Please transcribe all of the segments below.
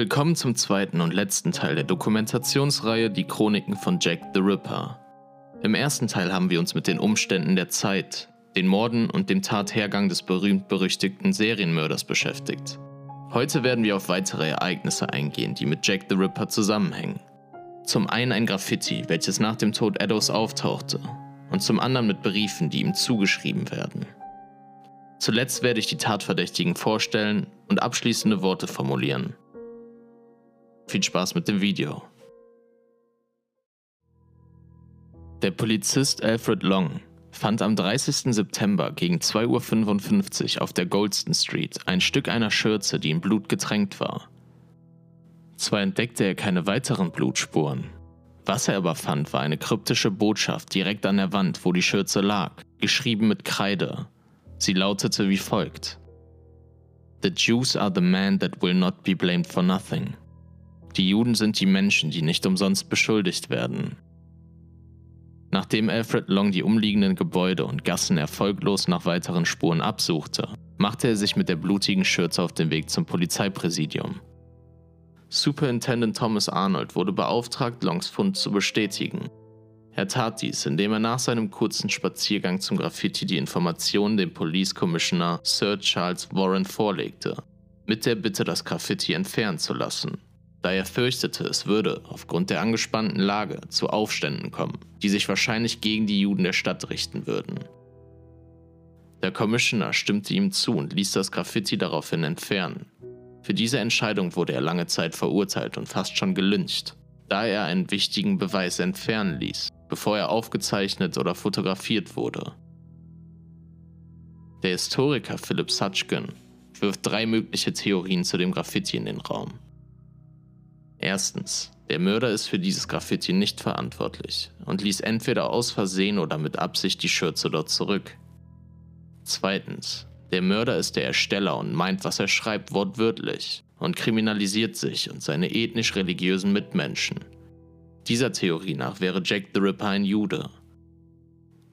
Willkommen zum zweiten und letzten Teil der Dokumentationsreihe Die Chroniken von Jack the Ripper. Im ersten Teil haben wir uns mit den Umständen der Zeit, den Morden und dem Tathergang des berühmt-berüchtigten Serienmörders beschäftigt. Heute werden wir auf weitere Ereignisse eingehen, die mit Jack the Ripper zusammenhängen. Zum einen ein Graffiti, welches nach dem Tod Eddows auftauchte, und zum anderen mit Briefen, die ihm zugeschrieben werden. Zuletzt werde ich die Tatverdächtigen vorstellen und abschließende Worte formulieren. Viel Spaß mit dem Video. Der Polizist Alfred Long fand am 30. September gegen 2.55 Uhr auf der Goldston Street ein Stück einer Schürze, die in Blut getränkt war. Zwar entdeckte er keine weiteren Blutspuren, was er aber fand, war eine kryptische Botschaft direkt an der Wand, wo die Schürze lag, geschrieben mit Kreide. Sie lautete wie folgt: The Jews are the men that will not be blamed for nothing. Die Juden sind die Menschen, die nicht umsonst beschuldigt werden. Nachdem Alfred Long die umliegenden Gebäude und Gassen erfolglos nach weiteren Spuren absuchte, machte er sich mit der blutigen Schürze auf den Weg zum Polizeipräsidium. Superintendent Thomas Arnold wurde beauftragt, Longs Fund zu bestätigen. Er tat dies, indem er nach seinem kurzen Spaziergang zum Graffiti die Informationen dem Police Commissioner Sir Charles Warren vorlegte, mit der Bitte, das Graffiti entfernen zu lassen da er fürchtete, es würde, aufgrund der angespannten Lage, zu Aufständen kommen, die sich wahrscheinlich gegen die Juden der Stadt richten würden. Der Commissioner stimmte ihm zu und ließ das Graffiti daraufhin entfernen. Für diese Entscheidung wurde er lange Zeit verurteilt und fast schon gelyncht, da er einen wichtigen Beweis entfernen ließ, bevor er aufgezeichnet oder fotografiert wurde. Der Historiker Philip Sutchkin wirft drei mögliche Theorien zu dem Graffiti in den Raum. Erstens, der Mörder ist für dieses Graffiti nicht verantwortlich und ließ entweder aus Versehen oder mit Absicht die Schürze dort zurück. Zweitens, der Mörder ist der Ersteller und meint, was er schreibt, wortwörtlich und kriminalisiert sich und seine ethnisch-religiösen Mitmenschen. Dieser Theorie nach wäre Jack the Ripper ein Jude.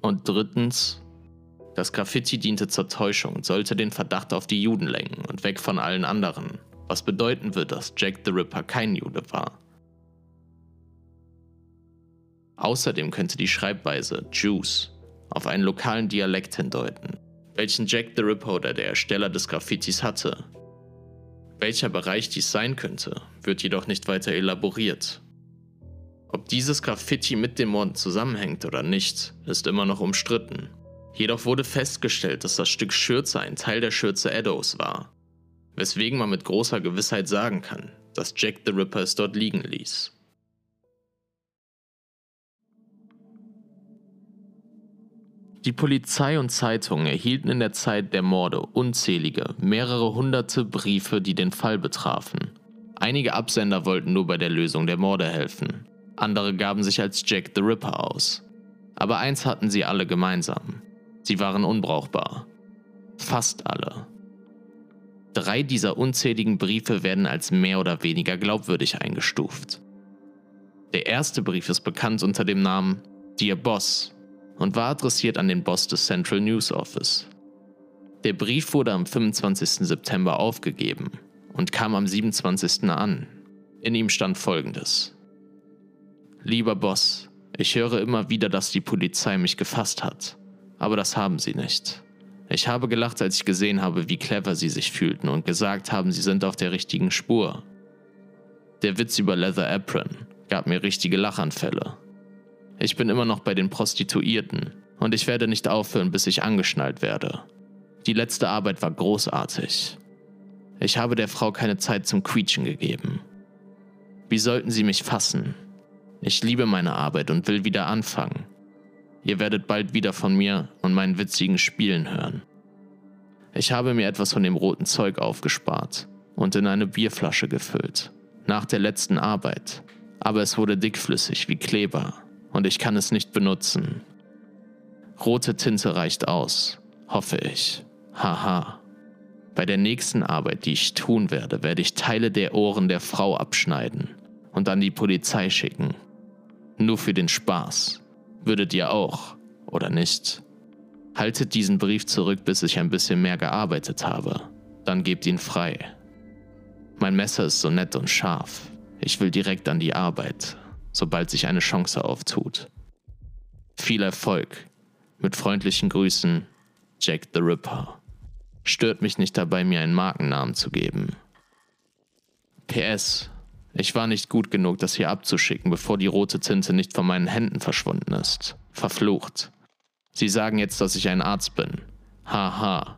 Und drittens, das Graffiti diente zur Täuschung und sollte den Verdacht auf die Juden lenken und weg von allen anderen was bedeuten wird, dass Jack the Ripper kein Jude war. Außerdem könnte die Schreibweise Jews auf einen lokalen Dialekt hindeuten, welchen Jack the Ripper oder der Ersteller des Graffitis hatte. Welcher Bereich dies sein könnte, wird jedoch nicht weiter elaboriert. Ob dieses Graffiti mit dem Morden zusammenhängt oder nicht, ist immer noch umstritten. Jedoch wurde festgestellt, dass das Stück Schürze ein Teil der Schürze Eddows war weswegen man mit großer Gewissheit sagen kann, dass Jack the Ripper es dort liegen ließ. Die Polizei und Zeitungen erhielten in der Zeit der Morde unzählige, mehrere hunderte Briefe, die den Fall betrafen. Einige Absender wollten nur bei der Lösung der Morde helfen, andere gaben sich als Jack the Ripper aus. Aber eins hatten sie alle gemeinsam. Sie waren unbrauchbar. Fast alle. Drei dieser unzähligen Briefe werden als mehr oder weniger glaubwürdig eingestuft. Der erste Brief ist bekannt unter dem Namen Dear Boss und war adressiert an den Boss des Central News Office. Der Brief wurde am 25. September aufgegeben und kam am 27. an. In ihm stand folgendes. Lieber Boss, ich höre immer wieder, dass die Polizei mich gefasst hat, aber das haben sie nicht. Ich habe gelacht, als ich gesehen habe, wie clever sie sich fühlten und gesagt haben, sie sind auf der richtigen Spur. Der Witz über Leather Apron gab mir richtige Lachanfälle. Ich bin immer noch bei den Prostituierten und ich werde nicht aufhören, bis ich angeschnallt werde. Die letzte Arbeit war großartig. Ich habe der Frau keine Zeit zum Quietschen gegeben. Wie sollten sie mich fassen? Ich liebe meine Arbeit und will wieder anfangen. Ihr werdet bald wieder von mir und meinen witzigen Spielen hören. Ich habe mir etwas von dem roten Zeug aufgespart und in eine Bierflasche gefüllt. Nach der letzten Arbeit. Aber es wurde dickflüssig wie Kleber und ich kann es nicht benutzen. Rote Tinte reicht aus, hoffe ich. Haha. Bei der nächsten Arbeit, die ich tun werde, werde ich Teile der Ohren der Frau abschneiden und an die Polizei schicken. Nur für den Spaß. Würdet ihr auch, oder nicht? Haltet diesen Brief zurück, bis ich ein bisschen mehr gearbeitet habe. Dann gebt ihn frei. Mein Messer ist so nett und scharf. Ich will direkt an die Arbeit, sobald sich eine Chance auftut. Viel Erfolg. Mit freundlichen Grüßen, Jack the Ripper. Stört mich nicht dabei, mir einen Markennamen zu geben. PS. Ich war nicht gut genug, das hier abzuschicken, bevor die rote Tinte nicht von meinen Händen verschwunden ist. Verflucht. Sie sagen jetzt, dass ich ein Arzt bin. Haha.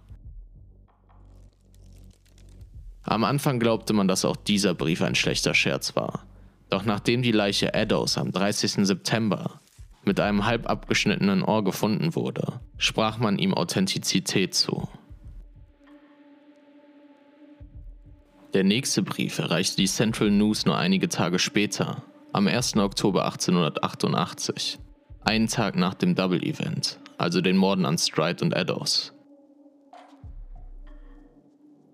Am Anfang glaubte man, dass auch dieser Brief ein schlechter Scherz war. Doch nachdem die Leiche Eddows am 30. September mit einem halb abgeschnittenen Ohr gefunden wurde, sprach man ihm Authentizität zu. Der nächste Brief erreichte die Central News nur einige Tage später, am 1. Oktober 1888, einen Tag nach dem Double Event, also den Morden an Stride und Eddowes.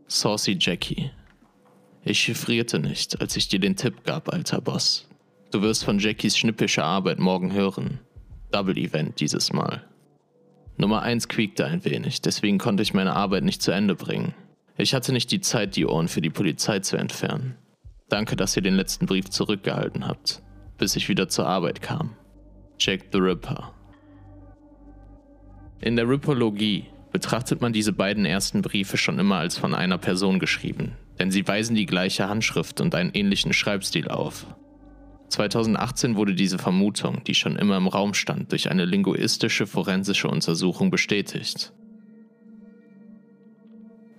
Saucy Jackie. Ich chiffrierte nicht, als ich dir den Tipp gab, alter Boss. Du wirst von Jackies schnippischer Arbeit morgen hören. Double Event dieses Mal. Nummer 1 quiekte ein wenig, deswegen konnte ich meine Arbeit nicht zu Ende bringen. Ich hatte nicht die Zeit, die Ohren für die Polizei zu entfernen. Danke, dass ihr den letzten Brief zurückgehalten habt, bis ich wieder zur Arbeit kam. Jack the Ripper. In der Ripologie betrachtet man diese beiden ersten Briefe schon immer als von einer Person geschrieben, denn sie weisen die gleiche Handschrift und einen ähnlichen Schreibstil auf. 2018 wurde diese Vermutung, die schon immer im Raum stand, durch eine linguistische forensische Untersuchung bestätigt.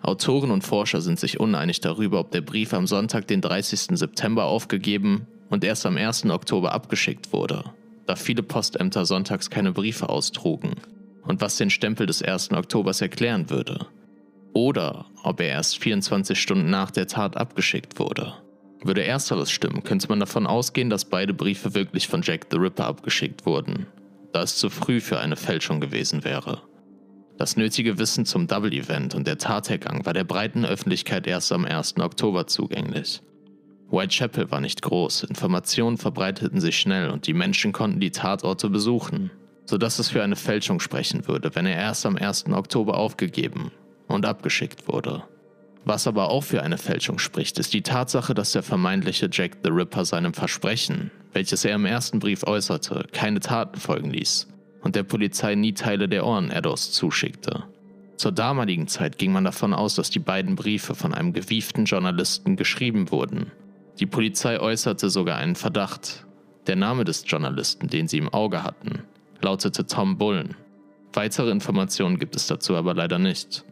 Autoren und Forscher sind sich uneinig darüber, ob der Brief am Sonntag, den 30. September aufgegeben und erst am 1. Oktober abgeschickt wurde, da viele Postämter sonntags keine Briefe austrugen und was den Stempel des 1. Oktobers erklären würde. Oder ob er erst 24 Stunden nach der Tat abgeschickt wurde. Würde ersteres stimmen, könnte man davon ausgehen, dass beide Briefe wirklich von Jack the Ripper abgeschickt wurden, da es zu früh für eine Fälschung gewesen wäre. Das nötige Wissen zum Double-Event und der Tathergang war der breiten Öffentlichkeit erst am 1. Oktober zugänglich. Whitechapel war nicht groß, Informationen verbreiteten sich schnell und die Menschen konnten die Tatorte besuchen, sodass es für eine Fälschung sprechen würde, wenn er erst am 1. Oktober aufgegeben und abgeschickt wurde. Was aber auch für eine Fälschung spricht, ist die Tatsache, dass der vermeintliche Jack the Ripper seinem Versprechen, welches er im ersten Brief äußerte, keine Taten folgen ließ und der Polizei nie Teile der Ohren Eddos zuschickte. Zur damaligen Zeit ging man davon aus, dass die beiden Briefe von einem gewieften Journalisten geschrieben wurden. Die Polizei äußerte sogar einen Verdacht. Der Name des Journalisten, den sie im Auge hatten, lautete Tom Bullen. Weitere Informationen gibt es dazu aber leider nicht.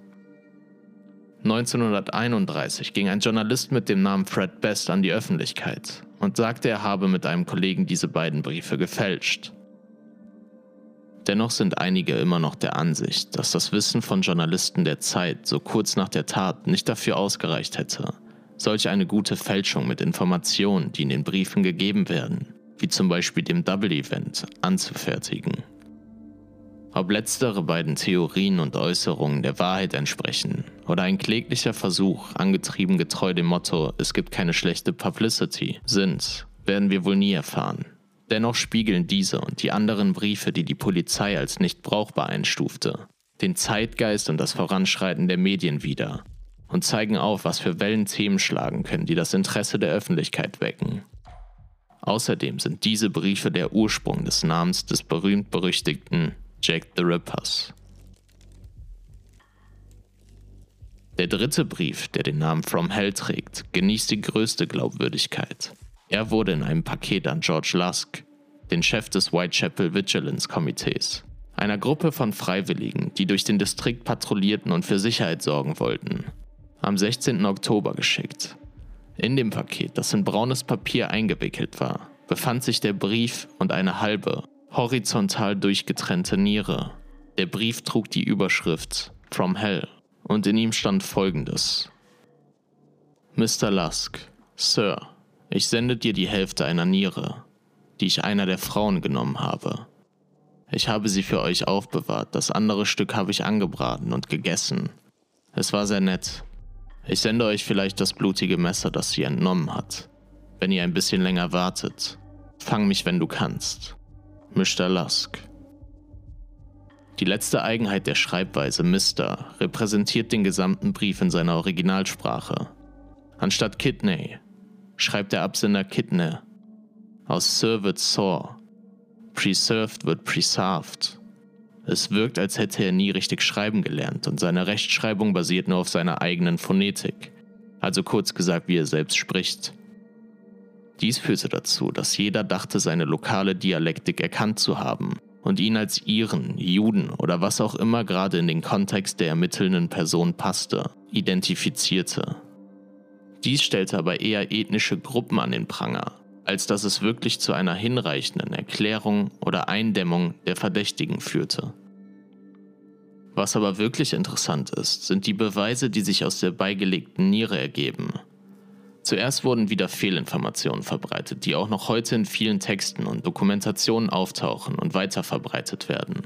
1931 ging ein Journalist mit dem Namen Fred Best an die Öffentlichkeit und sagte, er habe mit einem Kollegen diese beiden Briefe gefälscht. Dennoch sind einige immer noch der Ansicht, dass das Wissen von Journalisten der Zeit so kurz nach der Tat nicht dafür ausgereicht hätte, solch eine gute Fälschung mit Informationen, die in den Briefen gegeben werden, wie zum Beispiel dem Double Event, anzufertigen. Ob letztere beiden Theorien und Äußerungen der Wahrheit entsprechen oder ein kläglicher Versuch, angetrieben getreu dem Motto, es gibt keine schlechte Publicity, sind, werden wir wohl nie erfahren. Dennoch spiegeln diese und die anderen Briefe, die die Polizei als nicht brauchbar einstufte, den Zeitgeist und das Voranschreiten der Medien wider und zeigen auf, was für Wellen Themen schlagen können, die das Interesse der Öffentlichkeit wecken. Außerdem sind diese Briefe der Ursprung des Namens des berühmt-berüchtigten Jack the Rippers. Der dritte Brief, der den Namen From Hell trägt, genießt die größte Glaubwürdigkeit. Er wurde in einem Paket an George Lusk, den Chef des Whitechapel Vigilance Komitees, einer Gruppe von Freiwilligen, die durch den Distrikt patrouillierten und für Sicherheit sorgen wollten, am 16. Oktober geschickt. In dem Paket, das in braunes Papier eingewickelt war, befand sich der Brief und eine halbe, horizontal durchgetrennte Niere. Der Brief trug die Überschrift From Hell und in ihm stand folgendes. Mr. Lusk, Sir, ich sende dir die Hälfte einer Niere, die ich einer der Frauen genommen habe. Ich habe sie für euch aufbewahrt, das andere Stück habe ich angebraten und gegessen. Es war sehr nett. Ich sende euch vielleicht das blutige Messer, das sie entnommen hat. Wenn ihr ein bisschen länger wartet, fang mich, wenn du kannst. Mr. Lusk. Die letzte Eigenheit der Schreibweise Mr. repräsentiert den gesamten Brief in seiner Originalsprache Anstatt Kidney schreibt der Absender Kidney. Aus Sir wird Saw. Preserved wird Preserved. Es wirkt, als hätte er nie richtig schreiben gelernt und seine Rechtschreibung basiert nur auf seiner eigenen Phonetik. Also kurz gesagt, wie er selbst spricht. Dies führte dazu, dass jeder dachte, seine lokale Dialektik erkannt zu haben und ihn als Iren, Juden oder was auch immer gerade in den Kontext der ermittelnden Person passte, identifizierte. Dies stellte aber eher ethnische Gruppen an den Pranger, als dass es wirklich zu einer hinreichenden Erklärung oder Eindämmung der Verdächtigen führte. Was aber wirklich interessant ist, sind die Beweise, die sich aus der beigelegten Niere ergeben Zuerst wurden wieder Fehlinformationen verbreitet, die auch noch heute in vielen Texten und Dokumentationen auftauchen und weiterverbreitet werden.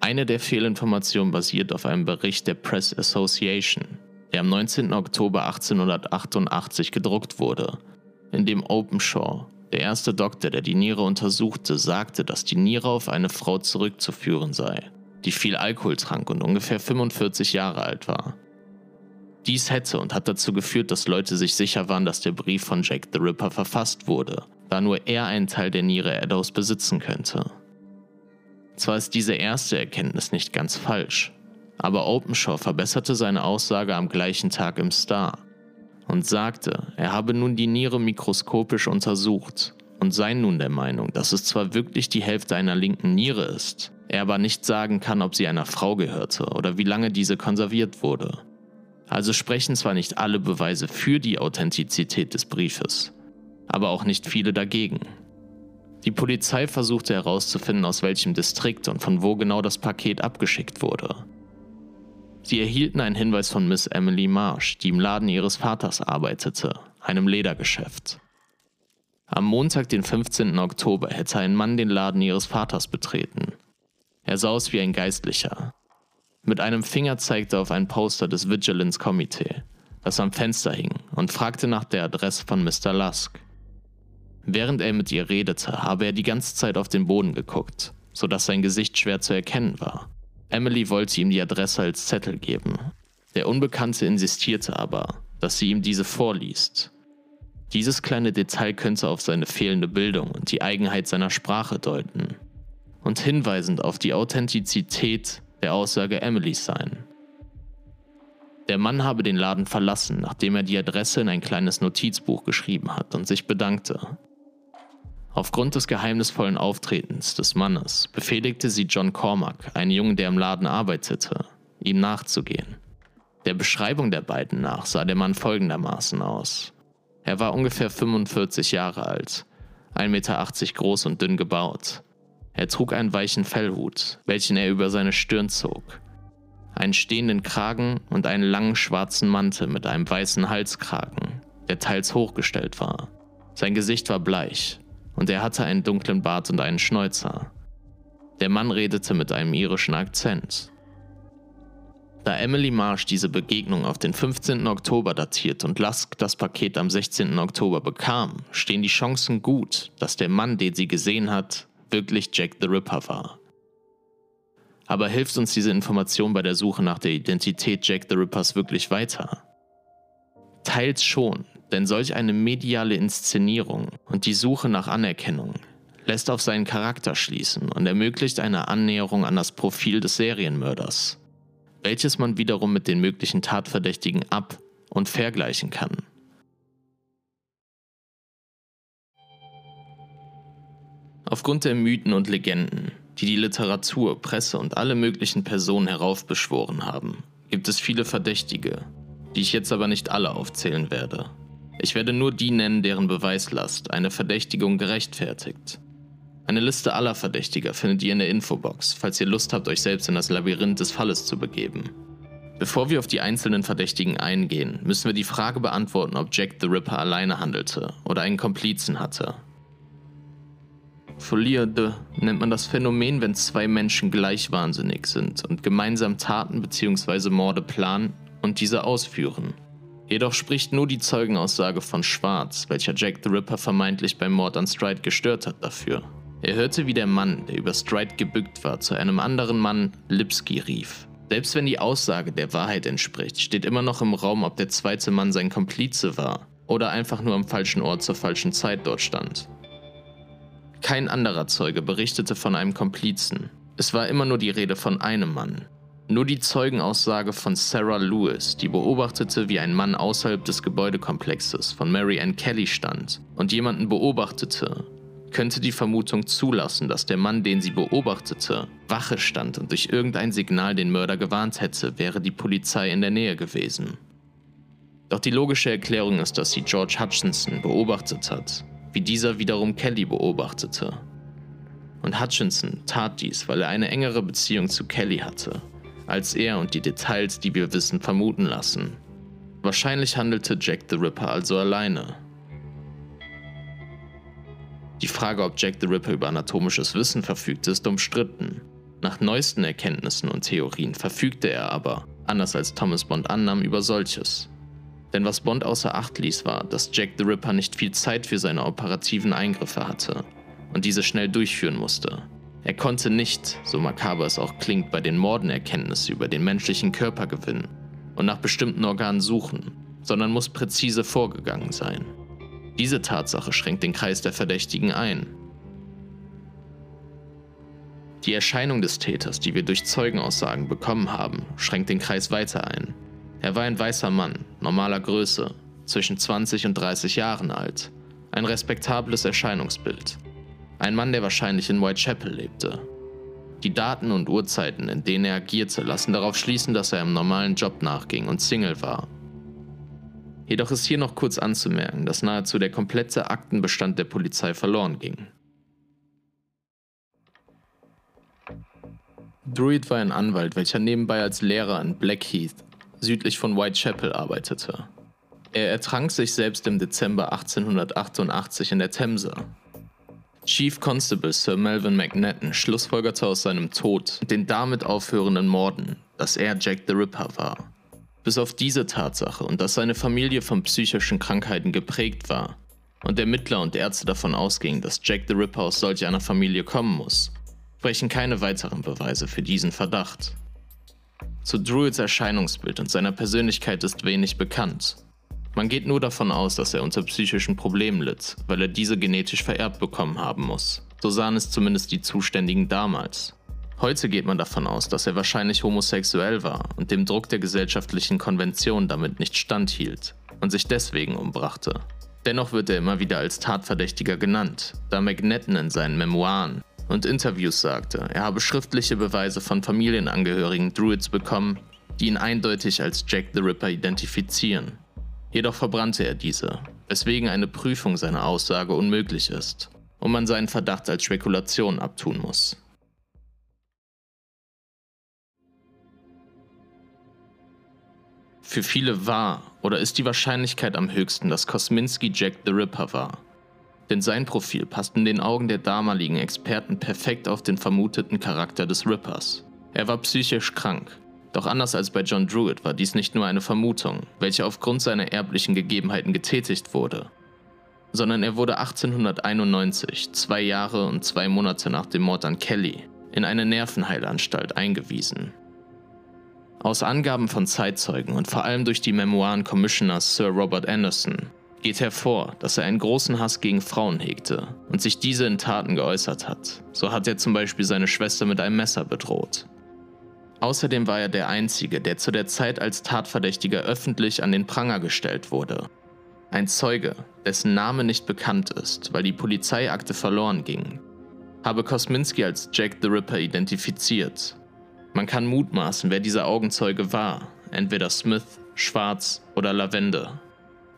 Eine der Fehlinformationen basiert auf einem Bericht der Press Association, der am 19. Oktober 1888 gedruckt wurde, in dem Openshaw, der erste Doktor, der die Niere untersuchte, sagte, dass die Niere auf eine Frau zurückzuführen sei, die viel Alkohol trank und ungefähr 45 Jahre alt war. Dies hätte und hat dazu geführt, dass Leute sich sicher waren, dass der Brief von Jack the Ripper verfasst wurde, da nur er einen Teil der Niere Eddows besitzen könnte. Zwar ist diese erste Erkenntnis nicht ganz falsch, aber Openshaw verbesserte seine Aussage am gleichen Tag im Star und sagte, er habe nun die Niere mikroskopisch untersucht und sei nun der Meinung, dass es zwar wirklich die Hälfte einer linken Niere ist, er aber nicht sagen kann, ob sie einer Frau gehörte oder wie lange diese konserviert wurde. Also sprechen zwar nicht alle Beweise für die Authentizität des Briefes, aber auch nicht viele dagegen. Die Polizei versuchte herauszufinden, aus welchem Distrikt und von wo genau das Paket abgeschickt wurde. Sie erhielten einen Hinweis von Miss Emily Marsh, die im Laden ihres Vaters arbeitete, einem Ledergeschäft. Am Montag, den 15. Oktober, hätte ein Mann den Laden ihres Vaters betreten. Er sah aus wie ein Geistlicher, mit einem Finger zeigte er auf ein Poster des Vigilance Committee, das am Fenster hing, und fragte nach der Adresse von Mr. Lusk. Während er mit ihr redete, habe er die ganze Zeit auf den Boden geguckt, sodass sein Gesicht schwer zu erkennen war. Emily wollte ihm die Adresse als Zettel geben. Der Unbekannte insistierte aber, dass sie ihm diese vorliest. Dieses kleine Detail könnte auf seine fehlende Bildung und die Eigenheit seiner Sprache deuten und hinweisend auf die Authentizität der Aussage Emilys sein. Der Mann habe den Laden verlassen, nachdem er die Adresse in ein kleines Notizbuch geschrieben hat und sich bedankte. Aufgrund des geheimnisvollen Auftretens des Mannes befehligte sie John Cormack, einen Jungen, der im Laden arbeitete, ihm nachzugehen. Der Beschreibung der beiden nach sah der Mann folgendermaßen aus. Er war ungefähr 45 Jahre alt, 1,80 Meter groß und dünn gebaut, er trug einen weichen Fellhut, welchen er über seine Stirn zog, einen stehenden Kragen und einen langen schwarzen Mantel mit einem weißen Halskragen, der teils hochgestellt war. Sein Gesicht war bleich und er hatte einen dunklen Bart und einen Schnäuzer. Der Mann redete mit einem irischen Akzent. Da Emily Marsh diese Begegnung auf den 15. Oktober datiert und Lusk das Paket am 16. Oktober bekam, stehen die Chancen gut, dass der Mann, den sie gesehen hat, wirklich Jack the Ripper war. Aber hilft uns diese Information bei der Suche nach der Identität Jack the Rippers wirklich weiter? Teils schon, denn solch eine mediale Inszenierung und die Suche nach Anerkennung lässt auf seinen Charakter schließen und ermöglicht eine Annäherung an das Profil des Serienmörders, welches man wiederum mit den möglichen Tatverdächtigen ab- und vergleichen kann. Aufgrund der Mythen und Legenden, die die Literatur, Presse und alle möglichen Personen heraufbeschworen haben, gibt es viele Verdächtige, die ich jetzt aber nicht alle aufzählen werde. Ich werde nur die nennen, deren Beweislast eine Verdächtigung gerechtfertigt. Eine Liste aller Verdächtiger findet ihr in der Infobox, falls ihr Lust habt, euch selbst in das Labyrinth des Falles zu begeben. Bevor wir auf die einzelnen Verdächtigen eingehen, müssen wir die Frage beantworten, ob Jack the Ripper alleine handelte oder einen Komplizen hatte. Folie de nennt man das Phänomen, wenn zwei Menschen gleich wahnsinnig sind und gemeinsam Taten bzw. Morde planen und diese ausführen. Jedoch spricht nur die Zeugenaussage von Schwarz, welcher Jack the Ripper vermeintlich beim Mord an Stride gestört hat, dafür. Er hörte, wie der Mann, der über Stride gebückt war, zu einem anderen Mann Lipski rief. Selbst wenn die Aussage der Wahrheit entspricht, steht immer noch im Raum, ob der zweite Mann sein Komplize war oder einfach nur am falschen Ort zur falschen Zeit dort stand. Kein anderer Zeuge berichtete von einem Komplizen. Es war immer nur die Rede von einem Mann. Nur die Zeugenaussage von Sarah Lewis, die beobachtete, wie ein Mann außerhalb des Gebäudekomplexes von Mary Ann Kelly stand und jemanden beobachtete, könnte die Vermutung zulassen, dass der Mann, den sie beobachtete, Wache stand und durch irgendein Signal den Mörder gewarnt hätte, wäre die Polizei in der Nähe gewesen. Doch die logische Erklärung ist, dass sie George Hutchinson beobachtet hat, wie dieser wiederum Kelly beobachtete. Und Hutchinson tat dies, weil er eine engere Beziehung zu Kelly hatte als er und die Details, die wir wissen, vermuten lassen. Wahrscheinlich handelte Jack the Ripper also alleine. Die Frage, ob Jack the Ripper über anatomisches Wissen verfügte, ist umstritten. Nach neuesten Erkenntnissen und Theorien verfügte er aber, anders als Thomas Bond annahm, über solches. Denn was Bond außer Acht ließ, war, dass Jack the Ripper nicht viel Zeit für seine operativen Eingriffe hatte und diese schnell durchführen musste. Er konnte nicht, so makaber es auch klingt, bei den Morden Erkenntnisse über den menschlichen Körper gewinnen und nach bestimmten Organen suchen, sondern muss präzise vorgegangen sein. Diese Tatsache schränkt den Kreis der Verdächtigen ein. Die Erscheinung des Täters, die wir durch Zeugenaussagen bekommen haben, schränkt den Kreis weiter ein. Er war ein weißer Mann, normaler Größe, zwischen 20 und 30 Jahren alt. Ein respektables Erscheinungsbild. Ein Mann, der wahrscheinlich in Whitechapel lebte. Die Daten und Uhrzeiten, in denen er agierte, lassen darauf schließen, dass er einem normalen Job nachging und Single war. Jedoch ist hier noch kurz anzumerken, dass nahezu der komplette Aktenbestand der Polizei verloren ging. Druid war ein Anwalt, welcher nebenbei als Lehrer in Blackheath, südlich von Whitechapel, arbeitete. Er ertrank sich selbst im Dezember 1888 in der Themse Chief Constable Sir Melvin McNetton schlussfolgerte aus seinem Tod den damit aufhörenden Morden, dass er Jack the Ripper war. Bis auf diese Tatsache und dass seine Familie von psychischen Krankheiten geprägt war und Ermittler und Ärzte davon ausgingen, dass Jack the Ripper aus solch einer Familie kommen muss, sprechen keine weiteren Beweise für diesen Verdacht. Zu Druids Erscheinungsbild und seiner Persönlichkeit ist wenig bekannt, man geht nur davon aus, dass er unter psychischen Problemen litt, weil er diese genetisch vererbt bekommen haben muss. So sahen es zumindest die Zuständigen damals. Heute geht man davon aus, dass er wahrscheinlich homosexuell war und dem Druck der gesellschaftlichen Konvention damit nicht standhielt und sich deswegen umbrachte. Dennoch wird er immer wieder als Tatverdächtiger genannt, da McNetton in seinen Memoiren und Interviews sagte, er habe schriftliche Beweise von Familienangehörigen Druids bekommen, die ihn eindeutig als Jack the Ripper identifizieren. Jedoch verbrannte er diese, weswegen eine Prüfung seiner Aussage unmöglich ist und man seinen Verdacht als Spekulation abtun muss. Für viele war oder ist die Wahrscheinlichkeit am höchsten, dass Kosminski Jack the Ripper war. Denn sein Profil passt in den Augen der damaligen Experten perfekt auf den vermuteten Charakter des Rippers. Er war psychisch krank, doch anders als bei John Druitt war dies nicht nur eine Vermutung, welche aufgrund seiner erblichen Gegebenheiten getätigt wurde, sondern er wurde 1891, zwei Jahre und zwei Monate nach dem Mord an Kelly, in eine Nervenheilanstalt eingewiesen. Aus Angaben von Zeitzeugen und vor allem durch die Memoiren Commissioners Sir Robert Anderson geht hervor, dass er einen großen Hass gegen Frauen hegte und sich diese in Taten geäußert hat. So hat er zum Beispiel seine Schwester mit einem Messer bedroht. Außerdem war er der Einzige, der zu der Zeit als Tatverdächtiger öffentlich an den Pranger gestellt wurde. Ein Zeuge, dessen Name nicht bekannt ist, weil die Polizeiakte verloren ging, habe Kosminski als Jack the Ripper identifiziert. Man kann mutmaßen, wer dieser Augenzeuge war, entweder Smith, Schwarz oder Lavende.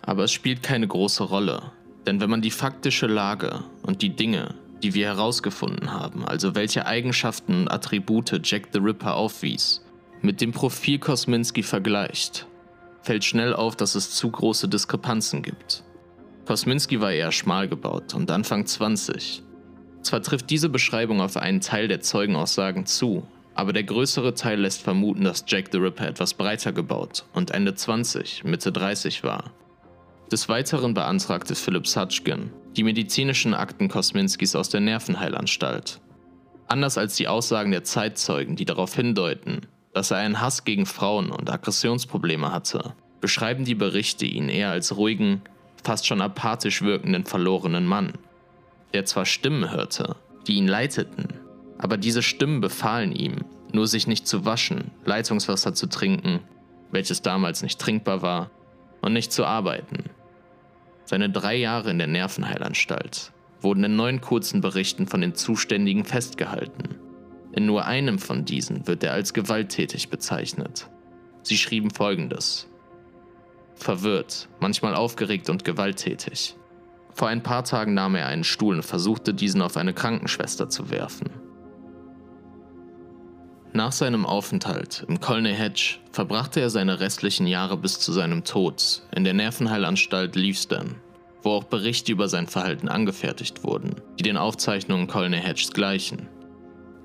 Aber es spielt keine große Rolle, denn wenn man die faktische Lage und die Dinge, die wir herausgefunden haben, also welche Eigenschaften und Attribute Jack the Ripper aufwies, mit dem Profil Kosminski vergleicht, fällt schnell auf, dass es zu große Diskrepanzen gibt. Kosminski war eher schmal gebaut und Anfang 20. Zwar trifft diese Beschreibung auf einen Teil der Zeugenaussagen zu, aber der größere Teil lässt vermuten, dass Jack the Ripper etwas breiter gebaut und Ende 20, Mitte 30 war. Des Weiteren beantragte Philip Sutchkin, die medizinischen Akten Kosminskis aus der Nervenheilanstalt. Anders als die Aussagen der Zeitzeugen, die darauf hindeuten, Dass er einen Hass gegen Frauen und Aggressionsprobleme hatte, beschreiben die Berichte ihn eher als ruhigen, fast schon apathisch wirkenden verlorenen Mann, der zwar Stimmen hörte, die ihn leiteten, aber diese Stimmen befahlen ihm, nur sich nicht zu waschen, Leitungswasser zu trinken, welches damals nicht trinkbar war, und nicht zu arbeiten. Seine drei Jahre in der Nervenheilanstalt wurden in neun kurzen Berichten von den Zuständigen festgehalten. In nur einem von diesen wird er als gewalttätig bezeichnet. Sie schrieben folgendes. Verwirrt, manchmal aufgeregt und gewalttätig. Vor ein paar Tagen nahm er einen Stuhl und versuchte diesen auf eine Krankenschwester zu werfen. Nach seinem Aufenthalt im Colney Hedge verbrachte er seine restlichen Jahre bis zu seinem Tod in der Nervenheilanstalt Leavesden, wo auch Berichte über sein Verhalten angefertigt wurden, die den Aufzeichnungen Colney Hedges gleichen.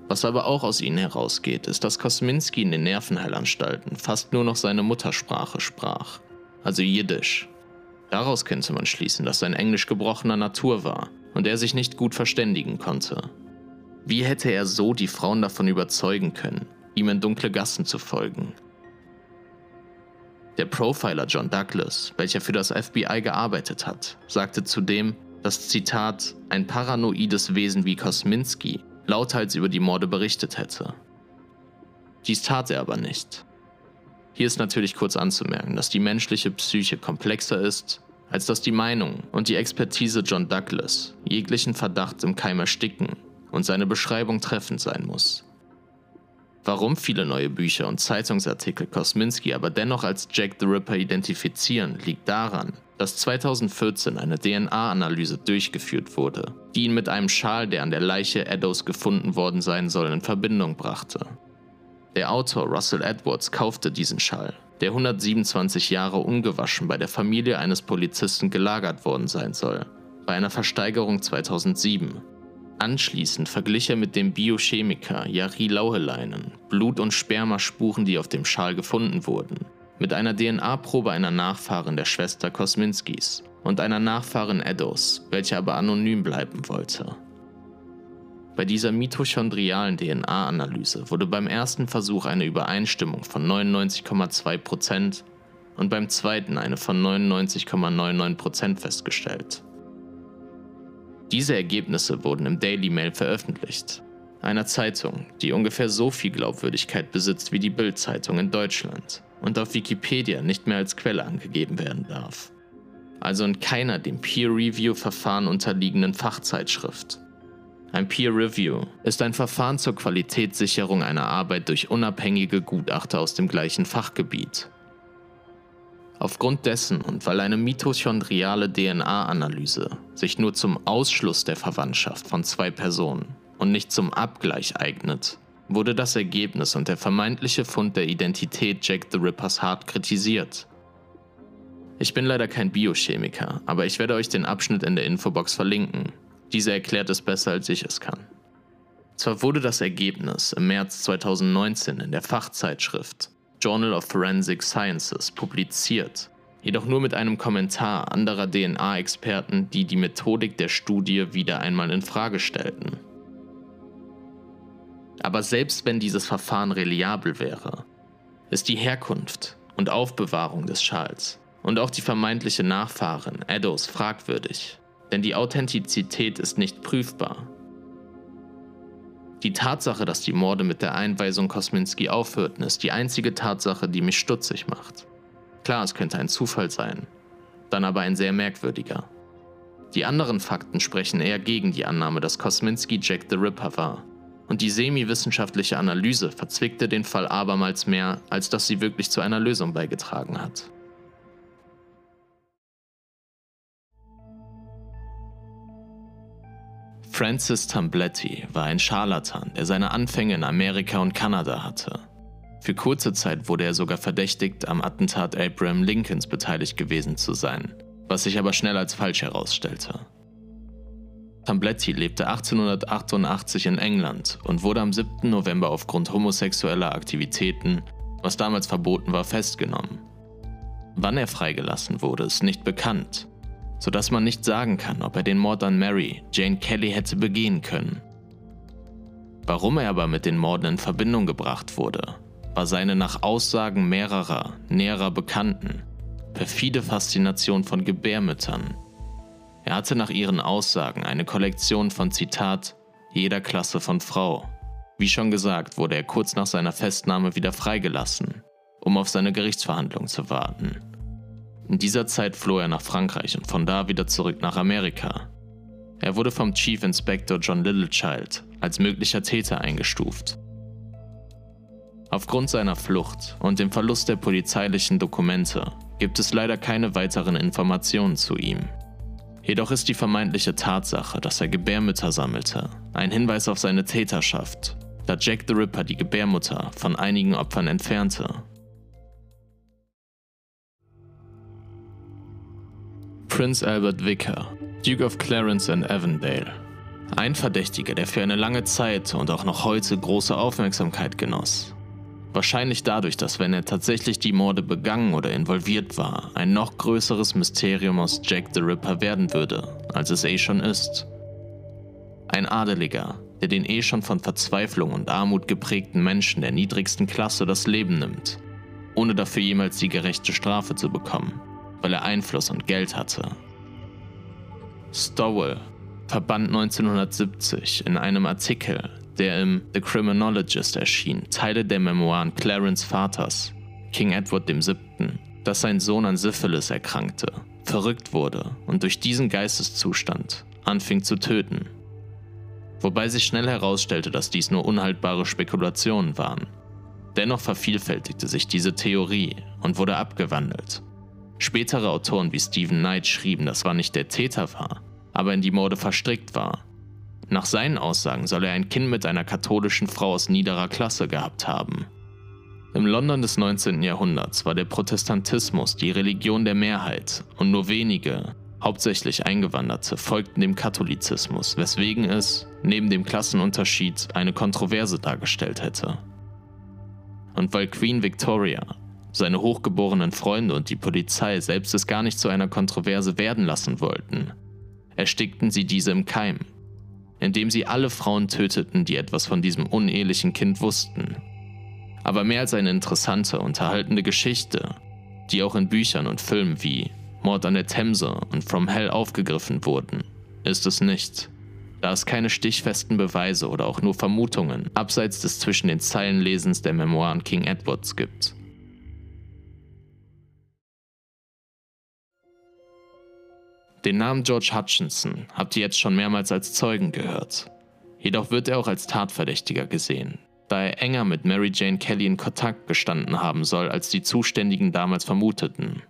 Was aber auch aus ihnen herausgeht, ist, dass Kosminski in den Nervenheilanstalten fast nur noch seine Muttersprache sprach, also Jiddisch. Daraus könnte man schließen, dass sein Englisch gebrochener Natur war und er sich nicht gut verständigen konnte. Wie hätte er so die Frauen davon überzeugen können, ihm in dunkle Gassen zu folgen? Der Profiler John Douglas, welcher für das FBI gearbeitet hat, sagte zudem, dass Zitat ein paranoides Wesen wie Kosminski lauthals über die Morde berichtet hätte. Dies tat er aber nicht. Hier ist natürlich kurz anzumerken, dass die menschliche Psyche komplexer ist, als dass die Meinung und die Expertise John Douglas jeglichen Verdacht im Keim ersticken und seine Beschreibung treffend sein muss. Warum viele neue Bücher und Zeitungsartikel Kosminski aber dennoch als Jack the Ripper identifizieren, liegt daran, dass 2014 eine DNA-Analyse durchgeführt wurde, die ihn mit einem Schal, der an der Leiche Eddows gefunden worden sein soll, in Verbindung brachte. Der Autor Russell Edwards kaufte diesen Schal, der 127 Jahre ungewaschen bei der Familie eines Polizisten gelagert worden sein soll, bei einer Versteigerung 2007 Anschließend verglich er mit dem Biochemiker Jari Lauheleinen Blut- und Spermaspuren, die auf dem Schal gefunden wurden, mit einer DNA-Probe einer Nachfahrin der Schwester Kosminskis und einer Nachfahrin Eddos, welche aber anonym bleiben wollte. Bei dieser mitochondrialen DNA-Analyse wurde beim ersten Versuch eine Übereinstimmung von 99,2% und beim zweiten eine von 99,99% festgestellt. Diese Ergebnisse wurden im Daily Mail veröffentlicht, einer Zeitung, die ungefähr so viel Glaubwürdigkeit besitzt wie die Bild-Zeitung in Deutschland und auf Wikipedia nicht mehr als Quelle angegeben werden darf. Also in keiner dem Peer-Review-Verfahren unterliegenden Fachzeitschrift. Ein Peer Review ist ein Verfahren zur Qualitätssicherung einer Arbeit durch unabhängige Gutachter aus dem gleichen Fachgebiet. Aufgrund dessen und weil eine mitochondriale DNA-Analyse sich nur zum Ausschluss der Verwandtschaft von zwei Personen und nicht zum Abgleich eignet, wurde das Ergebnis und der vermeintliche Fund der Identität Jack the Rippers hart kritisiert. Ich bin leider kein Biochemiker, aber ich werde euch den Abschnitt in der Infobox verlinken. Dieser erklärt es besser, als ich es kann. Zwar wurde das Ergebnis im März 2019 in der Fachzeitschrift Journal of Forensic Sciences publiziert, jedoch nur mit einem Kommentar anderer DNA-Experten, die die Methodik der Studie wieder einmal in Frage stellten. Aber selbst wenn dieses Verfahren reliabel wäre, ist die Herkunft und Aufbewahrung des Schals und auch die vermeintliche Nachfahrin Eddos fragwürdig, denn die Authentizität ist nicht prüfbar die Tatsache, dass die Morde mit der Einweisung Kosminski aufhörten, ist die einzige Tatsache, die mich stutzig macht. Klar, es könnte ein Zufall sein, dann aber ein sehr merkwürdiger. Die anderen Fakten sprechen eher gegen die Annahme, dass Kosminski Jack the Ripper war. Und die semi-wissenschaftliche Analyse verzwickte den Fall abermals mehr, als dass sie wirklich zu einer Lösung beigetragen hat. Francis Tambletti war ein Scharlatan, der seine Anfänge in Amerika und Kanada hatte. Für kurze Zeit wurde er sogar verdächtigt, am Attentat Abraham Lincolns beteiligt gewesen zu sein, was sich aber schnell als falsch herausstellte. Tambletti lebte 1888 in England und wurde am 7. November aufgrund homosexueller Aktivitäten, was damals verboten war, festgenommen. Wann er freigelassen wurde, ist nicht bekannt, sodass man nicht sagen kann, ob er den Mord an Mary, Jane Kelly hätte begehen können. Warum er aber mit den Morden in Verbindung gebracht wurde, war seine nach Aussagen mehrerer, näherer Bekannten perfide Faszination von Gebärmüttern. Er hatte nach ihren Aussagen eine Kollektion von Zitat jeder Klasse von Frau. Wie schon gesagt, wurde er kurz nach seiner Festnahme wieder freigelassen, um auf seine Gerichtsverhandlung zu warten. In dieser Zeit floh er nach Frankreich und von da wieder zurück nach Amerika. Er wurde vom Chief Inspector John Littlechild als möglicher Täter eingestuft. Aufgrund seiner Flucht und dem Verlust der polizeilichen Dokumente gibt es leider keine weiteren Informationen zu ihm. Jedoch ist die vermeintliche Tatsache, dass er Gebärmütter sammelte, ein Hinweis auf seine Täterschaft, da Jack the Ripper die Gebärmutter von einigen Opfern entfernte. Prince Albert Vicar, Duke of Clarence and Avondale. Ein Verdächtiger, der für eine lange Zeit und auch noch heute große Aufmerksamkeit genoss. Wahrscheinlich dadurch, dass wenn er tatsächlich die Morde begangen oder involviert war, ein noch größeres Mysterium aus Jack the Ripper werden würde, als es eh schon ist. Ein Adeliger, der den eh schon von Verzweiflung und Armut geprägten Menschen der niedrigsten Klasse das Leben nimmt, ohne dafür jemals die gerechte Strafe zu bekommen, weil er Einfluss und Geld hatte. Stowell verband 1970 in einem Artikel der im The Criminologist erschien, Teile der Memoiren Clarence Vaters, King Edward VII., dass sein Sohn an Syphilis erkrankte, verrückt wurde und durch diesen Geisteszustand anfing zu töten. Wobei sich schnell herausstellte, dass dies nur unhaltbare Spekulationen waren. Dennoch vervielfältigte sich diese Theorie und wurde abgewandelt. Spätere Autoren wie Stephen Knight schrieben, dass zwar nicht der Täter war, aber in die Morde verstrickt war nach seinen Aussagen soll er ein Kind mit einer katholischen Frau aus niederer Klasse gehabt haben. Im London des 19. Jahrhunderts war der Protestantismus die Religion der Mehrheit und nur wenige, hauptsächlich Eingewanderte, folgten dem Katholizismus, weswegen es, neben dem Klassenunterschied, eine Kontroverse dargestellt hätte. Und weil Queen Victoria, seine hochgeborenen Freunde und die Polizei selbst es gar nicht zu einer Kontroverse werden lassen wollten, erstickten sie diese im Keim indem sie alle Frauen töteten, die etwas von diesem unehelichen Kind wussten. Aber mehr als eine interessante, unterhaltende Geschichte, die auch in Büchern und Filmen wie Mord an der Themse und From Hell aufgegriffen wurden, ist es nicht, da es keine stichfesten Beweise oder auch nur Vermutungen abseits des zwischen den Zeilen Lesens der Memoiren King Edwards gibt. Den Namen George Hutchinson habt ihr jetzt schon mehrmals als Zeugen gehört. Jedoch wird er auch als Tatverdächtiger gesehen, da er enger mit Mary Jane Kelly in Kontakt gestanden haben soll, als die Zuständigen damals vermuteten.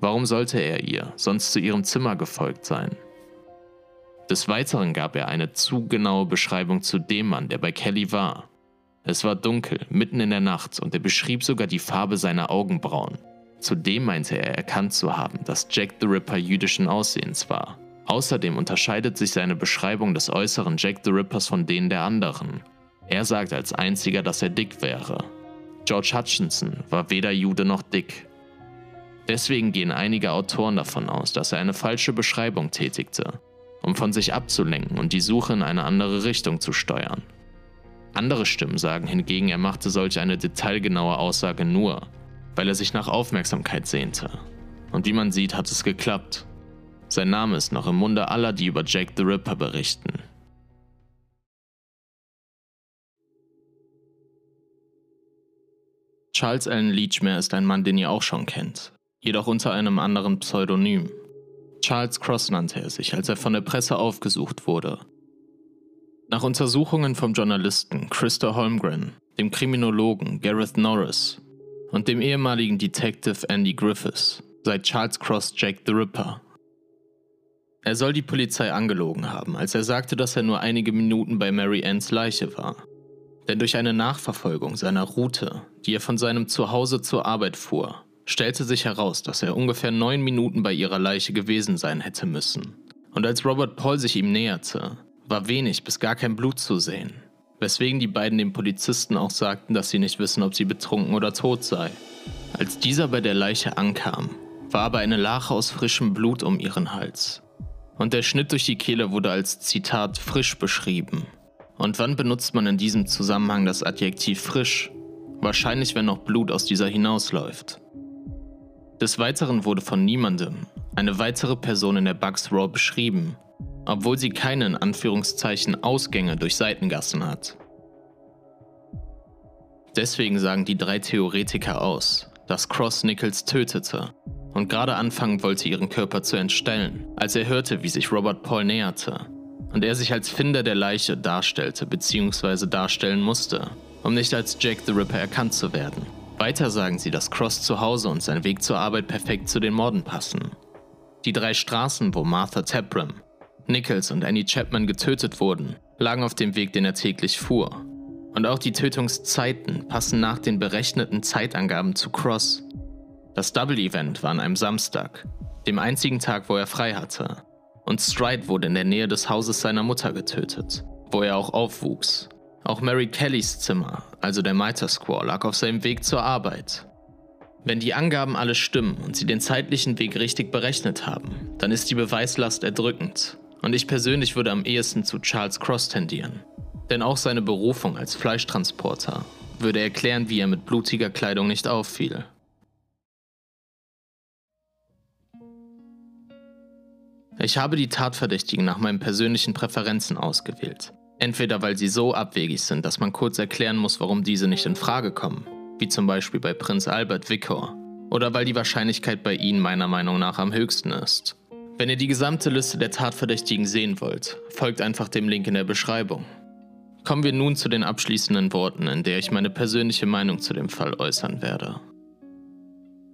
Warum sollte er ihr sonst zu ihrem Zimmer gefolgt sein? Des Weiteren gab er eine zu genaue Beschreibung zu dem Mann, der bei Kelly war. Es war dunkel, mitten in der Nacht, und er beschrieb sogar die Farbe seiner Augenbrauen. Zudem meinte er erkannt zu haben, dass Jack the Ripper jüdischen Aussehens war. Außerdem unterscheidet sich seine Beschreibung des äußeren Jack the Rippers von denen der anderen. Er sagt als einziger, dass er dick wäre. George Hutchinson war weder Jude noch dick. Deswegen gehen einige Autoren davon aus, dass er eine falsche Beschreibung tätigte, um von sich abzulenken und die Suche in eine andere Richtung zu steuern. Andere Stimmen sagen hingegen, er machte solch eine detailgenaue Aussage nur, weil er sich nach Aufmerksamkeit sehnte. Und wie man sieht, hat es geklappt. Sein Name ist noch im Munde aller, die über Jack the Ripper berichten. Charles Allen Leachmere ist ein Mann, den ihr auch schon kennt, jedoch unter einem anderen Pseudonym. Charles Cross nannte er sich, als er von der Presse aufgesucht wurde. Nach Untersuchungen vom Journalisten Christa Holmgren, dem Kriminologen Gareth Norris und dem ehemaligen Detective Andy Griffiths sei Charles Cross Jack the Ripper. Er soll die Polizei angelogen haben, als er sagte, dass er nur einige Minuten bei Mary Anns Leiche war. Denn durch eine Nachverfolgung seiner Route, die er von seinem Zuhause zur Arbeit fuhr, stellte sich heraus, dass er ungefähr neun Minuten bei ihrer Leiche gewesen sein hätte müssen. Und als Robert Paul sich ihm näherte, war wenig bis gar kein Blut zu sehen weswegen die beiden dem Polizisten auch sagten, dass sie nicht wissen, ob sie betrunken oder tot sei. Als dieser bei der Leiche ankam, war aber eine Lache aus frischem Blut um ihren Hals. Und der Schnitt durch die Kehle wurde als Zitat frisch beschrieben. Und wann benutzt man in diesem Zusammenhang das Adjektiv frisch? wahrscheinlich wenn noch Blut aus dieser hinausläuft. Des Weiteren wurde von niemandem eine weitere Person in der Bugs Raw beschrieben, obwohl sie keine in Anführungszeichen Ausgänge durch Seitengassen hat. Deswegen sagen die drei Theoretiker aus, dass Cross Nichols tötete und gerade anfangen wollte, ihren Körper zu entstellen, als er hörte, wie sich Robert Paul näherte und er sich als Finder der Leiche darstellte bzw. darstellen musste, um nicht als Jack the Ripper erkannt zu werden. Weiter sagen sie, dass Cross zu Hause und sein Weg zur Arbeit perfekt zu den Morden passen. Die drei Straßen, wo Martha Tabram, Nichols und Annie Chapman getötet wurden, lagen auf dem Weg, den er täglich fuhr. Und auch die Tötungszeiten passen nach den berechneten Zeitangaben zu Cross. Das Double Event war an einem Samstag, dem einzigen Tag, wo er frei hatte. Und Stride wurde in der Nähe des Hauses seiner Mutter getötet, wo er auch aufwuchs. Auch Mary Kellys Zimmer, also der Mitre Squaw, lag auf seinem Weg zur Arbeit. Wenn die Angaben alle stimmen und sie den zeitlichen Weg richtig berechnet haben, dann ist die Beweislast erdrückend und ich persönlich würde am ehesten zu Charles Cross tendieren. Denn auch seine Berufung als Fleischtransporter würde erklären, wie er mit blutiger Kleidung nicht auffiel. Ich habe die Tatverdächtigen nach meinen persönlichen Präferenzen ausgewählt. Entweder weil sie so abwegig sind, dass man kurz erklären muss, warum diese nicht in Frage kommen, wie zum Beispiel bei Prinz Albert Vicor, oder weil die Wahrscheinlichkeit bei ihnen meiner Meinung nach am höchsten ist. Wenn ihr die gesamte Liste der Tatverdächtigen sehen wollt, folgt einfach dem Link in der Beschreibung. Kommen wir nun zu den abschließenden Worten, in der ich meine persönliche Meinung zu dem Fall äußern werde.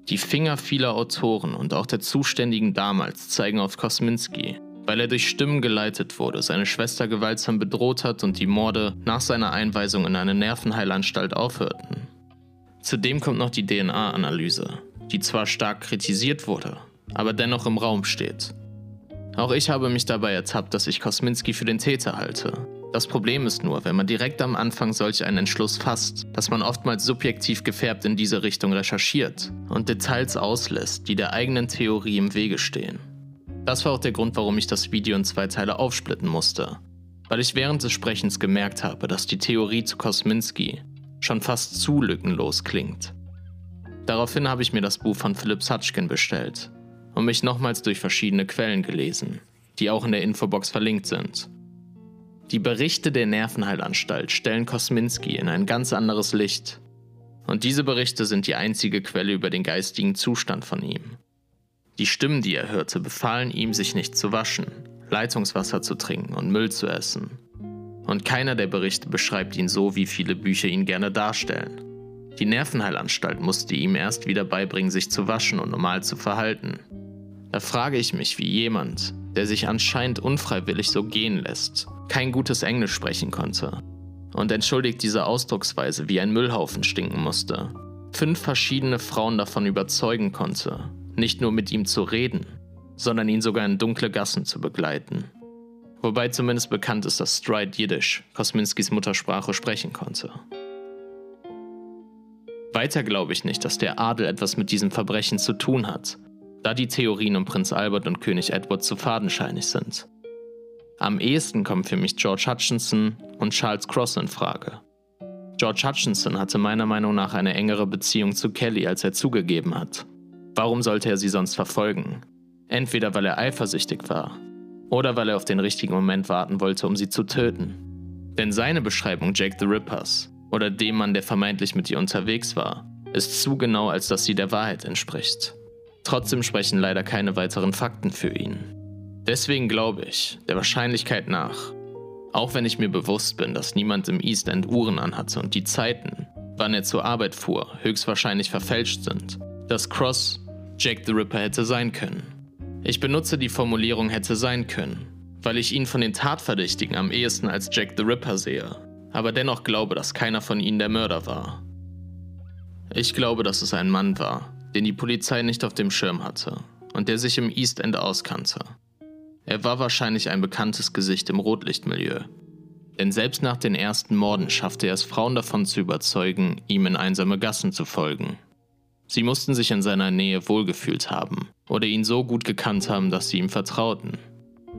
Die Finger vieler Autoren und auch der Zuständigen damals zeigen auf Kosminski, weil er durch Stimmen geleitet wurde, seine Schwester gewaltsam bedroht hat und die Morde nach seiner Einweisung in eine Nervenheilanstalt aufhörten. Zudem kommt noch die DNA-Analyse, die zwar stark kritisiert wurde, aber dennoch im Raum steht. Auch ich habe mich dabei ertappt, dass ich Kosminski für den Täter halte. Das Problem ist nur, wenn man direkt am Anfang solch einen Entschluss fasst, dass man oftmals subjektiv gefärbt in diese Richtung recherchiert und Details auslässt, die der eigenen Theorie im Wege stehen. Das war auch der Grund, warum ich das Video in zwei Teile aufsplitten musste, weil ich während des Sprechens gemerkt habe, dass die Theorie zu Kosminski schon fast zu lückenlos klingt. Daraufhin habe ich mir das Buch von Philip Sutchkin bestellt und mich nochmals durch verschiedene Quellen gelesen, die auch in der Infobox verlinkt sind. Die Berichte der Nervenheilanstalt stellen Kosminski in ein ganz anderes Licht. Und diese Berichte sind die einzige Quelle über den geistigen Zustand von ihm. Die Stimmen, die er hörte, befahlen ihm, sich nicht zu waschen, Leitungswasser zu trinken und Müll zu essen. Und keiner der Berichte beschreibt ihn so, wie viele Bücher ihn gerne darstellen. Die Nervenheilanstalt musste ihm erst wieder beibringen, sich zu waschen und normal zu verhalten. Da frage ich mich, wie jemand, der sich anscheinend unfreiwillig so gehen lässt, kein gutes Englisch sprechen konnte und entschuldigt diese Ausdrucksweise wie ein Müllhaufen stinken musste, fünf verschiedene Frauen davon überzeugen konnte, nicht nur mit ihm zu reden, sondern ihn sogar in dunkle Gassen zu begleiten. Wobei zumindest bekannt ist, dass Stride Jiddisch, Kosminskis Muttersprache, sprechen konnte. Weiter glaube ich nicht, dass der Adel etwas mit diesem Verbrechen zu tun hat, da die Theorien um Prinz Albert und König Edward zu fadenscheinig sind. Am ehesten kommen für mich George Hutchinson und Charles Cross in Frage. George Hutchinson hatte meiner Meinung nach eine engere Beziehung zu Kelly, als er zugegeben hat. Warum sollte er sie sonst verfolgen? Entweder weil er eifersüchtig war oder weil er auf den richtigen Moment warten wollte, um sie zu töten. Denn seine Beschreibung Jack the Rippers oder dem Mann, der vermeintlich mit ihr unterwegs war, ist zu genau, als dass sie der Wahrheit entspricht. Trotzdem sprechen leider keine weiteren Fakten für ihn. Deswegen glaube ich, der Wahrscheinlichkeit nach, auch wenn ich mir bewusst bin, dass niemand im East End Uhren anhatte und die Zeiten, wann er zur Arbeit fuhr, höchstwahrscheinlich verfälscht sind, dass Cross Jack the Ripper hätte sein können. Ich benutze die Formulierung hätte sein können, weil ich ihn von den Tatverdächtigen am ehesten als Jack the Ripper sehe, aber dennoch glaube, dass keiner von ihnen der Mörder war. Ich glaube, dass es ein Mann war, den die Polizei nicht auf dem Schirm hatte und der sich im East End auskannte. Er war wahrscheinlich ein bekanntes Gesicht im Rotlichtmilieu. Denn selbst nach den ersten Morden schaffte er es, Frauen davon zu überzeugen, ihm in einsame Gassen zu folgen. Sie mussten sich in seiner Nähe wohlgefühlt haben oder ihn so gut gekannt haben, dass sie ihm vertrauten.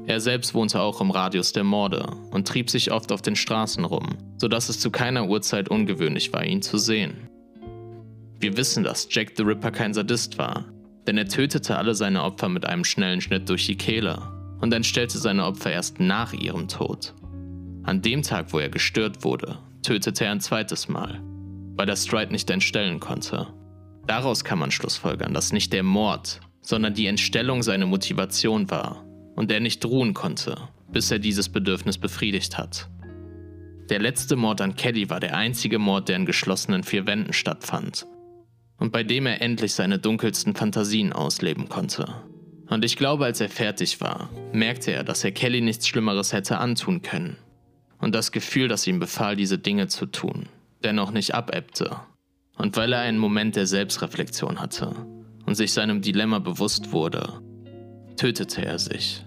Er selbst wohnte auch im Radius der Morde und trieb sich oft auf den Straßen rum, sodass es zu keiner Uhrzeit ungewöhnlich war, ihn zu sehen. Wir wissen, dass Jack the Ripper kein Sadist war, denn er tötete alle seine Opfer mit einem schnellen Schnitt durch die Kehle und entstellte seine Opfer erst nach ihrem Tod. An dem Tag, wo er gestört wurde, tötete er ein zweites Mal, weil er Stride nicht entstellen konnte. Daraus kann man schlussfolgern, dass nicht der Mord, sondern die Entstellung seine Motivation war und er nicht ruhen konnte, bis er dieses Bedürfnis befriedigt hat. Der letzte Mord an Kelly war der einzige Mord, der in geschlossenen vier Wänden stattfand und bei dem er endlich seine dunkelsten Fantasien ausleben konnte. Und ich glaube, als er fertig war, merkte er, dass er Kelly nichts Schlimmeres hätte antun können. Und das Gefühl, das ihm befahl, diese Dinge zu tun, dennoch nicht abebbte. Und weil er einen Moment der Selbstreflexion hatte und sich seinem Dilemma bewusst wurde, tötete er sich.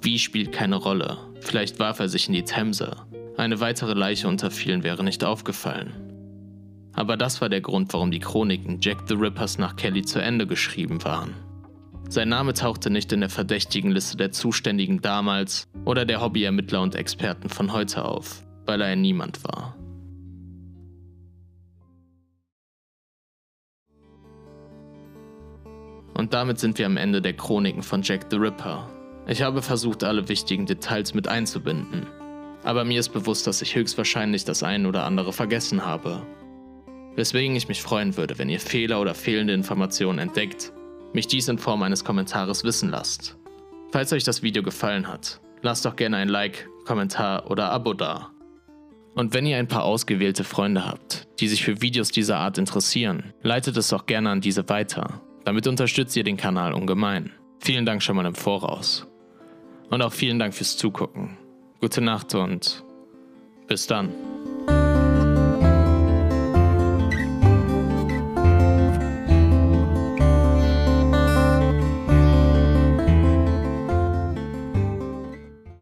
Wie spielt keine Rolle, vielleicht warf er sich in die Themse. Eine weitere Leiche unter vielen wäre nicht aufgefallen. Aber das war der Grund, warum die Chroniken Jack the Rippers nach Kelly zu Ende geschrieben waren. Sein Name tauchte nicht in der verdächtigen Liste der Zuständigen damals oder der Hobbyermittler und Experten von heute auf, weil er ein Niemand war. Und damit sind wir am Ende der Chroniken von Jack the Ripper. Ich habe versucht, alle wichtigen Details mit einzubinden. Aber mir ist bewusst, dass ich höchstwahrscheinlich das ein oder andere vergessen habe. Weswegen ich mich freuen würde, wenn ihr Fehler oder fehlende Informationen entdeckt, mich dies in Form eines Kommentares wissen lasst. Falls euch das Video gefallen hat, lasst doch gerne ein Like, Kommentar oder Abo da. Und wenn ihr ein paar ausgewählte Freunde habt, die sich für Videos dieser Art interessieren, leitet es doch gerne an diese weiter. Damit unterstützt ihr den Kanal ungemein. Vielen Dank schon mal im Voraus. Und auch vielen Dank fürs Zugucken. Gute Nacht und bis dann.